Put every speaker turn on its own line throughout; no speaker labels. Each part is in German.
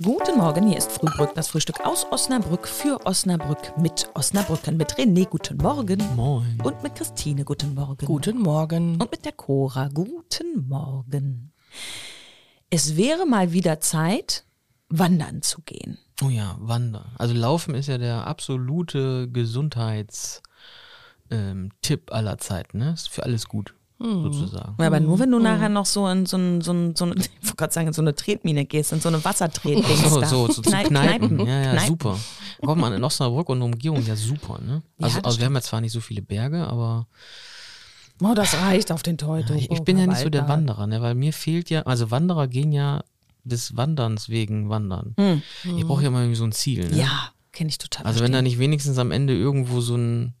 Guten Morgen, hier ist Frühbrück, das Frühstück aus Osnabrück für Osnabrück mit Osnabrücken, mit René, guten Morgen.
Moin.
Und mit Christine, guten Morgen.
Guten Morgen.
Und mit der Cora, guten Morgen. Es wäre mal wieder Zeit, wandern zu gehen.
Oh ja, Wandern. Also Laufen ist ja der absolute Gesundheitstipp ähm, aller Zeiten. Ne? Ist für alles gut, sozusagen.
Ja, aber nur wenn du nachher noch so in so, ein, so, ein, so eine, ich wollte gerade sagen, in so eine Tretmine gehst, in so eine Wassertretdings
So,
da.
so, so zu
Knei-
Kneipen. Ja, ja,
Kneipen.
super. Kommt man in Osnabrück und Umgebung ja super, ne?
Ja,
Also,
das
also wir haben ja zwar nicht so viele Berge, aber
Oh, das reicht auf den Teutoburger
ich, ich bin ja nicht so der. Wanderer, ne? Weil mir fehlt ja, also Wanderer gehen ja des Wanderns wegen wandern. Ich brauche ja mal irgendwie so ein Ziel, ne?
Hm. Ja, kenne ich total.
Also wenn da nicht wenigstens am Ende irgendwo so ein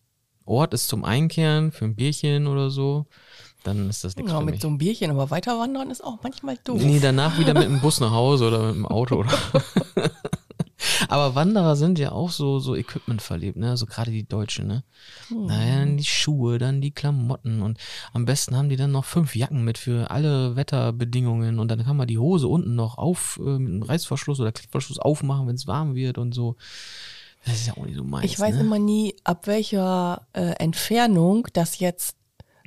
Ort ist zum Einkehren für ein Bierchen oder so, dann ist das nichts
Ja,
für
mit
mich.
so einem Bierchen, aber weiter wandern ist auch manchmal doof.
Nee, danach wieder mit dem Bus nach Hause oder mit dem Auto oder. Aber Wanderer sind ja auch so, so Equipment verliebt, ne? So gerade die Deutschen, ne? Naja, dann die Schuhe, dann die Klamotten und am besten haben die dann noch fünf Jacken mit für alle Wetterbedingungen und dann kann man die Hose unten noch auf, äh, mit einem Reißverschluss oder Klettverschluss aufmachen, wenn es warm wird und so. Das ist ja auch nicht so meins.
ich weiß
ne?
immer nie, ab welcher äh, Entfernung das jetzt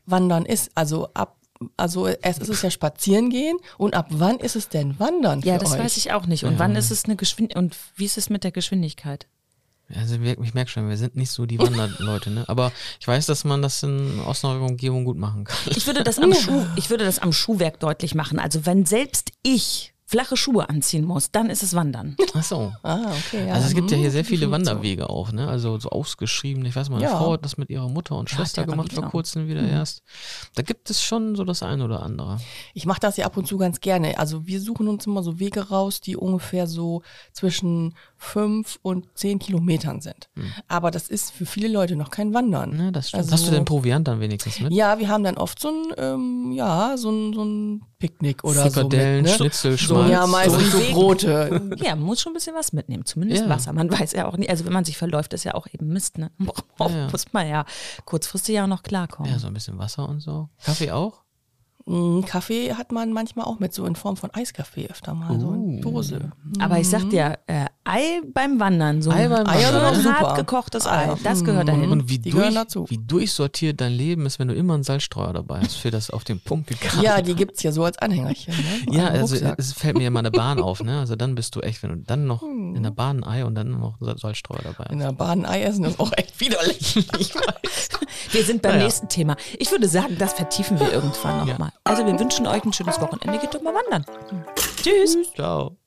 Wandern ist. Also ab, also erst ist es ja spazieren gehen und ab wann ist es denn Wandern?
Ja,
für
das
euch?
weiß ich auch nicht. Und wann ist es eine Geschwindigkeit? Und wie ist es mit der Geschwindigkeit?
Also wir- ich merke schon, wir sind nicht so die Wanderleute, ne? Aber ich weiß, dass man das in Osnabrück Umgebung gut machen kann.
Ich würde das am Schuh, ich würde das am Schuhwerk deutlich machen. Also wenn selbst ich flache Schuhe anziehen muss, dann ist es Wandern.
Ach so.
Ah, okay. Ja.
Also es gibt ja hier
Hm,
sehr viele. Wanderwege auch, ne? Also so ausgeschrieben. Ich weiß mal, eine
Ja.
Frau hat das mit ihrer Mutter und Schwester
Therapie
gemacht vor kurzem wieder
Mhm.
erst. Da gibt es schon so das eine oder andere.
Ich mache das ja ab und zu ganz gerne. Also wir suchen uns immer so Wege raus, die ungefähr so zwischen fünf und zehn Kilometern sind. Aber das ist für viele Leute noch kein Wandern.
Hm. Ne, das stimmt.
Also-
Hast du denn Proviant dann wenigstens mit?
Ja, wir haben dann oft so ein, ähm, ja, so ein, so ein Picknick oder so.
Frikadellen,
mit, ne?
Schnitzel,
so,
Schmalz.
Ja, meistens so. Brote.
Ja, man muss schon ein bisschen was mitnehmen. Zumindest
Ja.
Wasser. Man weiß ja auch nicht, also wenn man sich verläuft, ist ja auch eben Mist, ne?
Ja, ja.
Muss man ja kurzfristig ja auch noch klarkommen.
Ja, so ein bisschen Wasser und so. Kaffee auch?
Mm, Kaffee hat man manchmal auch mit, so in Form von Eiskaffee öfter mal, so
Uh.
in Dose.
Aber ich sag dir, äh, Ei beim Wandern, so
Ei beim
ein
Wandern,
schön
super.
hart gekochtes Ei,
Eier.
das gehört dahin.
Und wie, durch, wie durchsortiert dein Leben ist, wenn du immer einen Salzstreuer dabei hast, für das auf den Punkt gekartet.
Ja, die gibt's ja so als Anhängerchen. Ne?
Ja, also es fällt mir immer eine Bahn auf, ne? Also dann bist du echt, wenn du dann noch
Hm.
in der Bahn ein Ei und dann noch Sal- Salzstreuer dabei
in
hast.
der Bahn Ei essen ist auch echt widerlich. Ich weiß.
Wir sind beim
Naja.
nächsten Thema. Ich würde sagen, das vertiefen wir irgendwann nochmal. Also wir wünschen euch ein schönes Wochenende. Geht doch mal wandern. Tschüss.
Ciao.